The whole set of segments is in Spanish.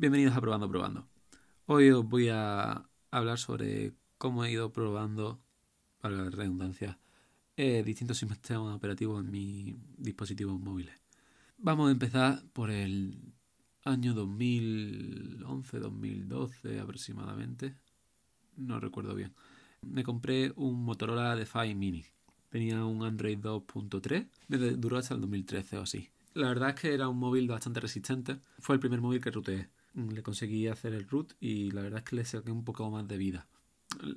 Bienvenidos a Probando Probando. Hoy os voy a hablar sobre cómo he ido probando, para la redundancia, eh, distintos sistemas operativos en mis dispositivos móviles. Vamos a empezar por el año 2011-2012 aproximadamente. No recuerdo bien. Me compré un Motorola DeFi Mini. Tenía un Android 2.3. Me duró hasta el 2013 o así. La verdad es que era un móvil bastante resistente. Fue el primer móvil que ruteé. Le conseguí hacer el root y la verdad es que le saqué un poco más de vida.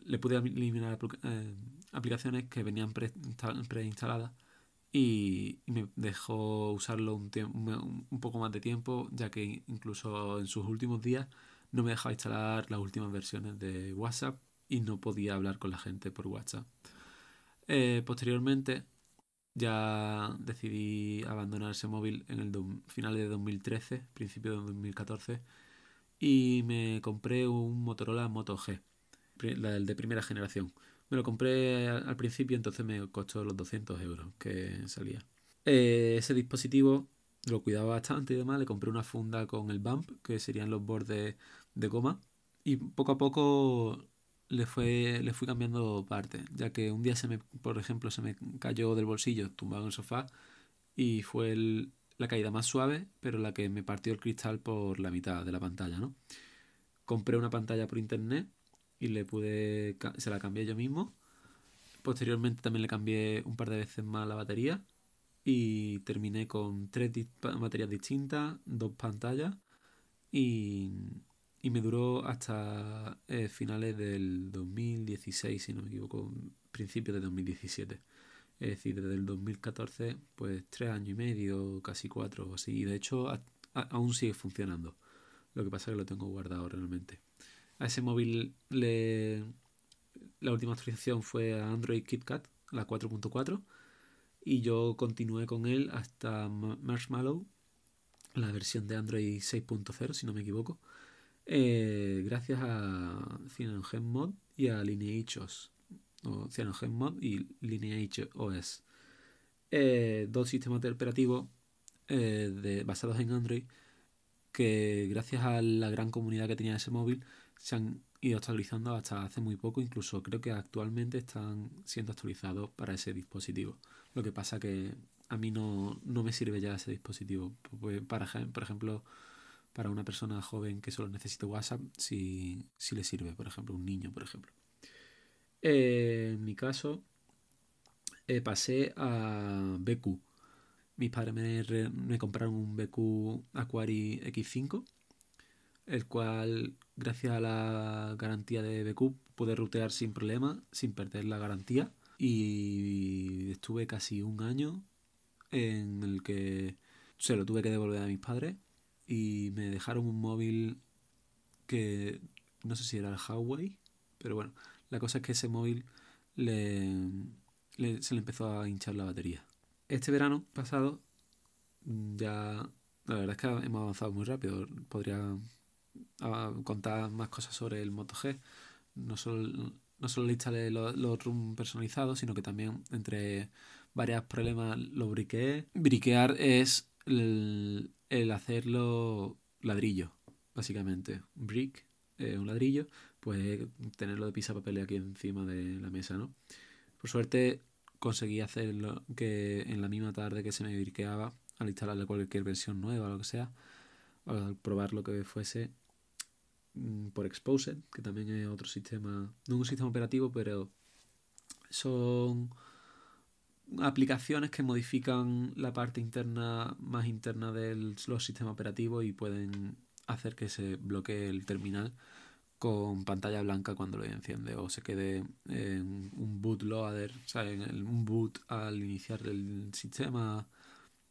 Le pude eliminar eh, aplicaciones que venían preinstaladas y, me dejó usarlo un, poco más de tiempo, ya que incluso en sus últimos días no me dejaba instalar las últimas versiones de WhatsApp y no podía hablar con la gente por WhatsApp. Eh, posteriormente ya decidí abandonar ese móvil en el final de 2013, principio de 2014, y me compré un Motorola Moto G, el de primera generación. Me lo compré al principio, entonces me costó los 200 euros que salía. Eh, ese dispositivo lo cuidaba bastante y demás. Le compré una funda con el bump, que serían los bordes de goma. Y poco a poco le, fue, le fui cambiando parte, ya que un día se me, por ejemplo, se me cayó del bolsillo tumbado en el sofá y fue la caída más suave, pero la que me partió el cristal por la mitad de la pantalla, ¿no? Compré una pantalla por internet y le pude, se la cambié yo mismo. Posteriormente también le cambié un par de veces más la batería y terminé con tres baterías distintas, dos pantallas y y me duró hasta eh, finales del 2016, si no me equivoco, principios de 2017. Es decir, desde el 2014, pues tres años y medio, casi cuatro o así. Y de hecho, aún sigue funcionando. Lo que pasa es que lo tengo guardado realmente. A ese móvil le... la última actualización fue a Android KitKat, la 4.4. Y yo continué con él hasta Marshmallow, la versión de Android 6.0, si no me equivoco. Eh, gracias a CyanogenMod y a LineageOS, o CyanogenMod y LineageOS. Eh, dos sistemas operativos eh, de, basados en Android que gracias a la gran comunidad que tenía ese móvil se han ido actualizando hasta hace muy poco, incluso creo que actualmente están siendo actualizados para ese dispositivo. Lo que pasa que a mí no, no me sirve ya ese dispositivo. Pues, para, por ejemplo, para una persona joven que solo necesita WhatsApp si, si le sirve, por ejemplo, un niño, por ejemplo. Eh, en mi caso, eh, pasé a BQ. Mis padres me, me, compraron un BQ Aquari X5, el cual, gracias a la garantía de BQ, pude rutear sin problema, sin perder la garantía. Y estuve casi un año en el que se lo tuve que devolver a mis padres y me dejaron un móvil que no sé si era el Huawei, pero bueno, la cosa es que ese móvil le, se le empezó a hinchar la batería. Este verano pasado mm, ya la verdad es que hemos avanzado muy rápido. Podría ah, contar más cosas sobre el Moto G. No solo, no solo le instalé los, los personalizados, sino que también entre varios problemas lo briqueé. Briquear es el, hacerlo ladrillo, básicamente. Brick, eh, un ladrillo, pues tenerlo de papel aquí encima de la mesa, ¿no? Por suerte conseguí hacerlo que en la misma tarde que se me briqueaba, al instalarle cualquier versión nueva o lo que sea, al probar lo que fuese mm, por Exposed, que también es otro sistema, no un sistema operativo, pero son aplicaciones que modifican la parte interna más interna de los sistemas operativos y pueden hacer que se bloquee el terminal con pantalla blanca cuando lo enciende o se quede en un bootloader, o sea, en un boot al iniciar el sistema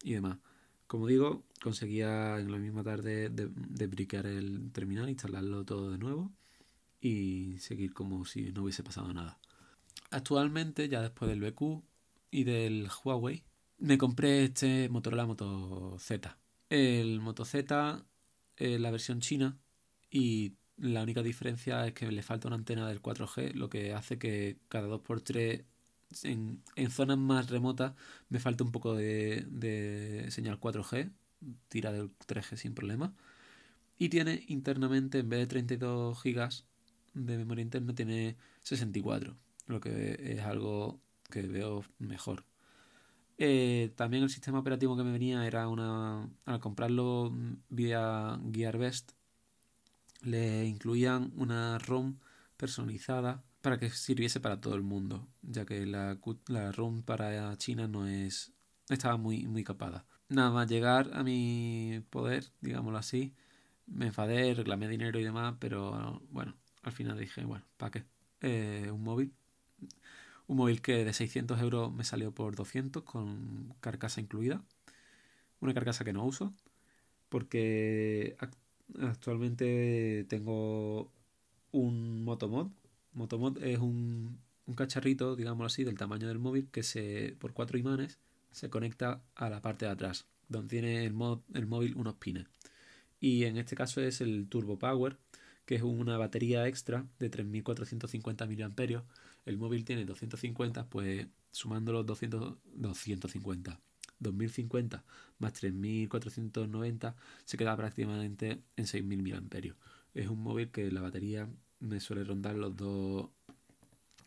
y demás. Como digo, conseguía en la misma tarde de, de el terminal, instalarlo todo de nuevo y seguir como si no hubiese pasado nada. Actualmente, ya después del BQ, y del Huawei, me compré este Motorola Moto Z. El Moto Z es la versión china y la única diferencia es que le falta una antena del 4G, lo que hace que cada 2x3 en, en zonas más remotas me falta un poco de, de señal 4G, tira del 3G sin problema. Y tiene internamente, en vez de 32 GB de memoria interna, tiene 64, lo que es algo que veo mejor. Eh, también el sistema operativo que me venía era una. Al comprarlo vía GearBest, le incluían una ROM personalizada para que sirviese para todo el mundo, ya que la, la ROM para China no es. estaba muy, muy capada. Nada más llegar a mi poder, digámoslo así, me enfadé, reclamé dinero y demás, pero bueno, al final dije, bueno, ¿para qué? Eh, un móvil. Un móvil que de 600 euros me salió por 200 con carcasa incluida. Una carcasa que no uso porque actualmente tengo un Motomod. Motomod es un, un cacharrito, digámoslo así, del tamaño del móvil que se por cuatro imanes se conecta a la parte de atrás, donde tiene el, mod, el móvil unos pines. Y en este caso es el Turbo Power, que es una batería extra de 3450 mAh. El móvil tiene 250, pues sumando los 200, 250, 2050 más 3490 se queda prácticamente en 6000 mAh. Es un móvil que la batería me suele rondar los dos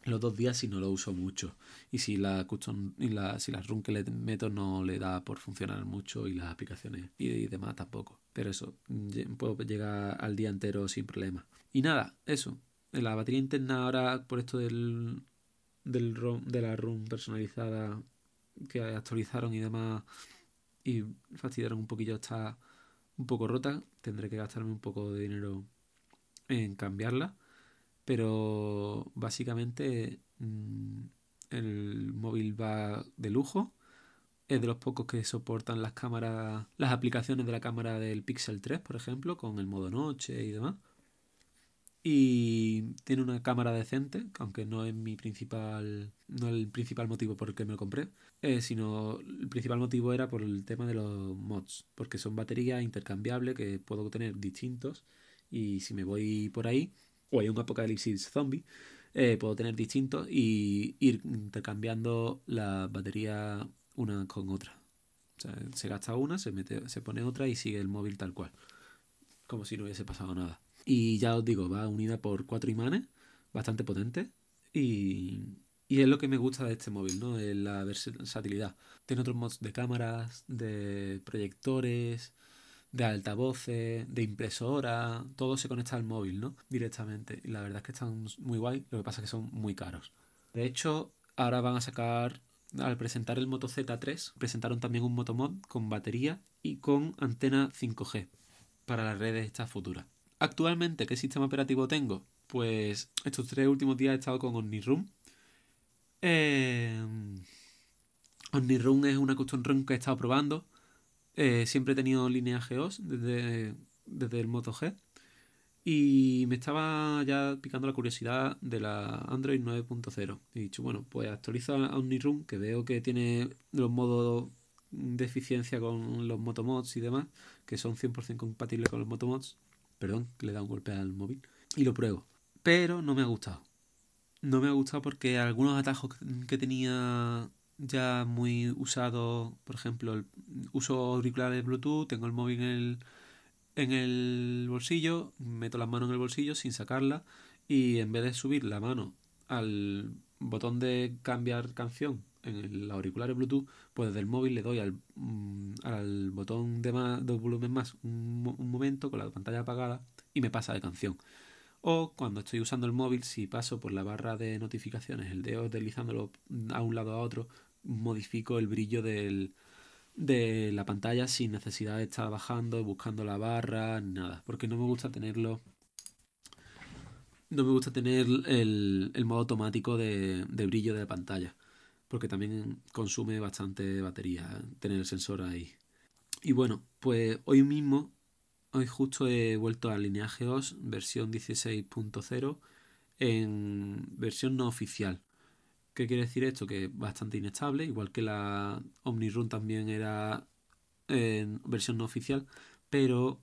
los dos días si no lo uso mucho. Y si la custom y la si la run que le meto no le da por funcionar mucho y las aplicaciones y, demás tampoco. Pero eso puedo llegar al día entero sin problema. Y nada eso la batería interna ahora por esto del del ROM, de la ROM personalizada que actualizaron y demás y fastidiaron un poquillo está un poco rota tendré que gastarme un poco de dinero en cambiarla pero básicamente mm, el móvil va de lujo. Es de los pocos que soportan las cámaras, las aplicaciones de la cámara del Pixel 3, por ejemplo, con el modo noche y demás. Y tiene una cámara decente, aunque no es mi principal, no el principal motivo por el que me lo compré, eh, sino el principal motivo era por el tema de los mods, porque son baterías intercambiables que puedo tener distintos y si me voy por ahí, o hay un apocalipsis zombie, eh, puedo tener distintos y ir intercambiando la batería una con otra. O sea, se gasta una, se, mete, se pone otra y sigue el móvil tal cual. Como si no hubiese pasado nada. Y ya os digo, va unida por cuatro imanes, bastante potente. Y, y es lo que me gusta de este móvil, ¿no? la versatilidad. Tiene otros mods de cámaras, de proyectores, de altavoces, de impresora, todo se conecta al móvil, ¿no? Directamente. Y la verdad es que están muy guay, lo que pasa es que son muy caros. De hecho, ahora van a sacar, al presentar el Moto Z3, presentaron también un Motomod con batería y con antena 5G para las redes estas futuras. Actualmente, ¿qué sistema operativo tengo? Pues estos tres últimos días he estado con OmniRoom. Eh, es una custom ROM que he estado probando eh, siempre he tenido línea GEOS desde, desde el Moto G. Y me estaba ya picando la curiosidad de la Android 9.0. He dicho, bueno, pues actualizo a OmniRoom, que veo que tiene los modos de eficiencia con los Motomods y demás, que son 100% compatibles con los Motomods. Perdón, le da un golpe al móvil. Y lo pruebo. Pero no me ha gustado. No me ha gustado porque algunos atajos que tenía ya muy usado, por ejemplo, el uso auriculares Bluetooth, tengo el móvil en el, en el bolsillo, meto las manos en el bolsillo sin sacarla y en vez de subir la mano al botón de cambiar canción en el auricular Bluetooth, pues desde el móvil le doy al, mm, al botón de, más, de volumen más un, momento con la pantalla apagada y me pasa de canción. O cuando estoy usando el móvil, si paso por la barra de notificaciones, el dedo deslizándolo a un lado a otro, modifico el brillo del, de la pantalla sin necesidad de estar bajando, buscando la barra, nada. Porque no me gusta tenerlo. No me gusta tener el, el modo automático de, de, brillo de la pantalla. Porque también consume bastante batería tener el sensor ahí. Y bueno, pues hoy mismo, hoy justo he vuelto a Lineaje OS versión 16.0 en versión no oficial ¿Qué quiere decir esto? Que es bastante inestable, igual que la OmniRun también era en versión no oficial, pero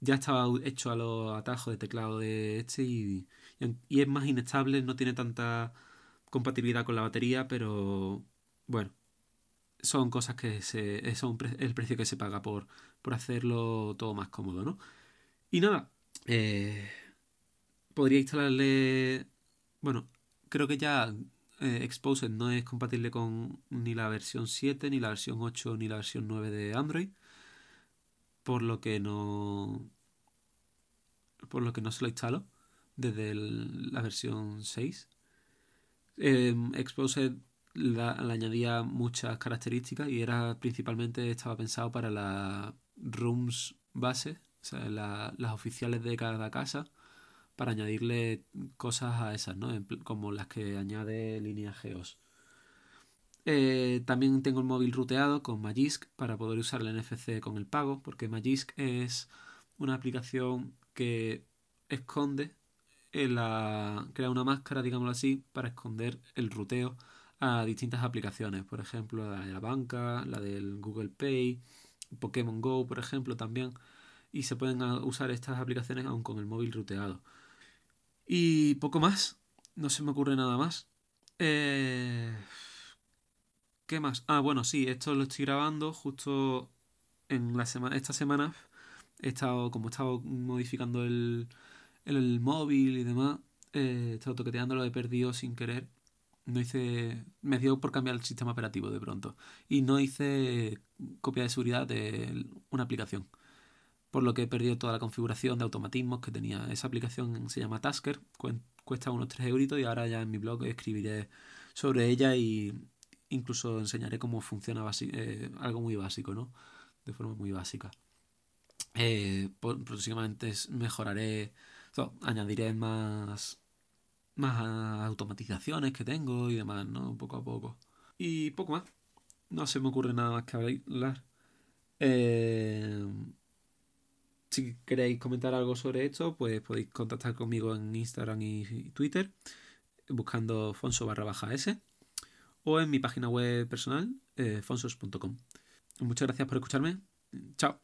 ya estaba hecho a los atajos de teclado de este y, y es más inestable, no tiene tanta compatibilidad con la batería, pero bueno, son cosas que se, son el precio que se paga por, por hacerlo todo más cómodo, ¿no? Y nada, eh, podría instalarle... Bueno, creo que ya eh, Exposed no es compatible con ni la versión 7, ni la versión 8, ni la versión 9 de Android. Por lo que no... Por lo que no se lo instalo desde la versión 6. Eh, Exposed le añadía muchas características y era principalmente estaba pensado para las rooms base, o las oficiales de cada casa, para añadirle cosas a esas, ¿no? como las que añade línea Geos. Eh, también tengo el móvil ruteado con Magisk para poder usar el NFC con el pago, porque Magisk es una aplicación que esconde la, crea una máscara, digámoslo así, para esconder el ruteo a distintas aplicaciones, por ejemplo, la de la banca, la del Google Pay, Pokémon Go, por ejemplo, también. Y se pueden usar estas aplicaciones aún con el móvil ruteado. Y poco más, no se me ocurre nada más. Eh... ¿Qué más? Ah, bueno, sí, esto lo estoy grabando justo en la semana, esta semana. He estado, como he estado modificando el, el, móvil y demás, eh, he toqueteando, lo he perdido sin querer no hice. Me dio por cambiar el sistema operativo de pronto. Y no hice copia de seguridad de una aplicación. Por lo que he perdido toda la configuración de automatismos que tenía. Esa aplicación se llama Tasker, cuesta unos 3 euritos y ahora ya en mi blog escribiré sobre ella y incluso enseñaré cómo funciona eh, algo muy básico, ¿no? De forma muy básica. Eh, próximamente mejoraré, añadiré más más automatizaciones que tengo y demás, ¿no? Poco a poco. Y poco más. No se me ocurre nada más que hablar. Eh, si queréis comentar algo sobre esto, pues podéis contactar conmigo en Instagram y Twitter buscando fonso barra baja s o en mi página web personal eh, fonsos.com. Muchas gracias por escucharme. Chao.